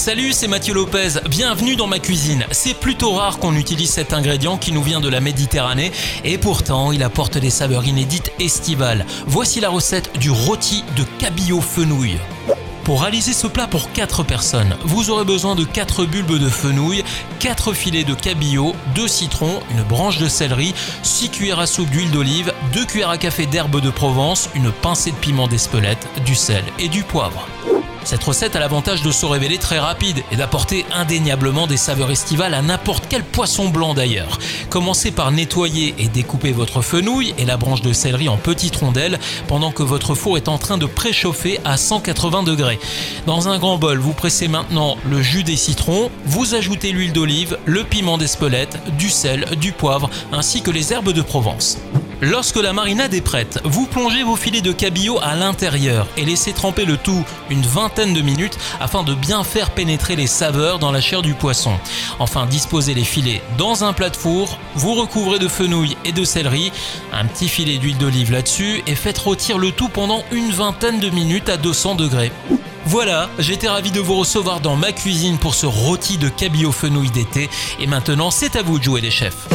Salut, c'est Mathieu Lopez. Bienvenue dans ma cuisine. C'est plutôt rare qu'on utilise cet ingrédient qui nous vient de la Méditerranée et pourtant il apporte des saveurs inédites estivales. Voici la recette du rôti de cabillaud fenouil. Pour réaliser ce plat pour 4 personnes, vous aurez besoin de 4 bulbes de fenouil, 4 filets de cabillaud, 2 citrons, une branche de céleri, 6 cuillères à soupe d'huile d'olive, 2 cuillères à café d'herbe de Provence, une pincée de piment d'Espelette, du sel et du poivre. Cette recette a l'avantage de se révéler très rapide et d'apporter indéniablement des saveurs estivales à n'importe quel poisson blanc d'ailleurs. Commencez par nettoyer et découper votre fenouil et la branche de céleri en petites rondelles pendant que votre four est en train de préchauffer à 180 degrés. Dans un grand bol, vous pressez maintenant le jus des citrons, vous ajoutez l'huile d'olive, le piment d'Espelette, du sel, du poivre ainsi que les herbes de Provence. Lorsque la marinade est prête, vous plongez vos filets de cabillaud à l'intérieur et laissez tremper le tout une vingtaine de minutes afin de bien faire pénétrer les saveurs dans la chair du poisson. Enfin, disposez les filets dans un plat de four, vous recouvrez de fenouil et de céleri, un petit filet d'huile d'olive là-dessus et faites rôtir le tout pendant une vingtaine de minutes à 200 degrés. Voilà, j'étais ravi de vous recevoir dans ma cuisine pour ce rôti de cabillaud fenouil d'été et maintenant c'est à vous de jouer les chefs.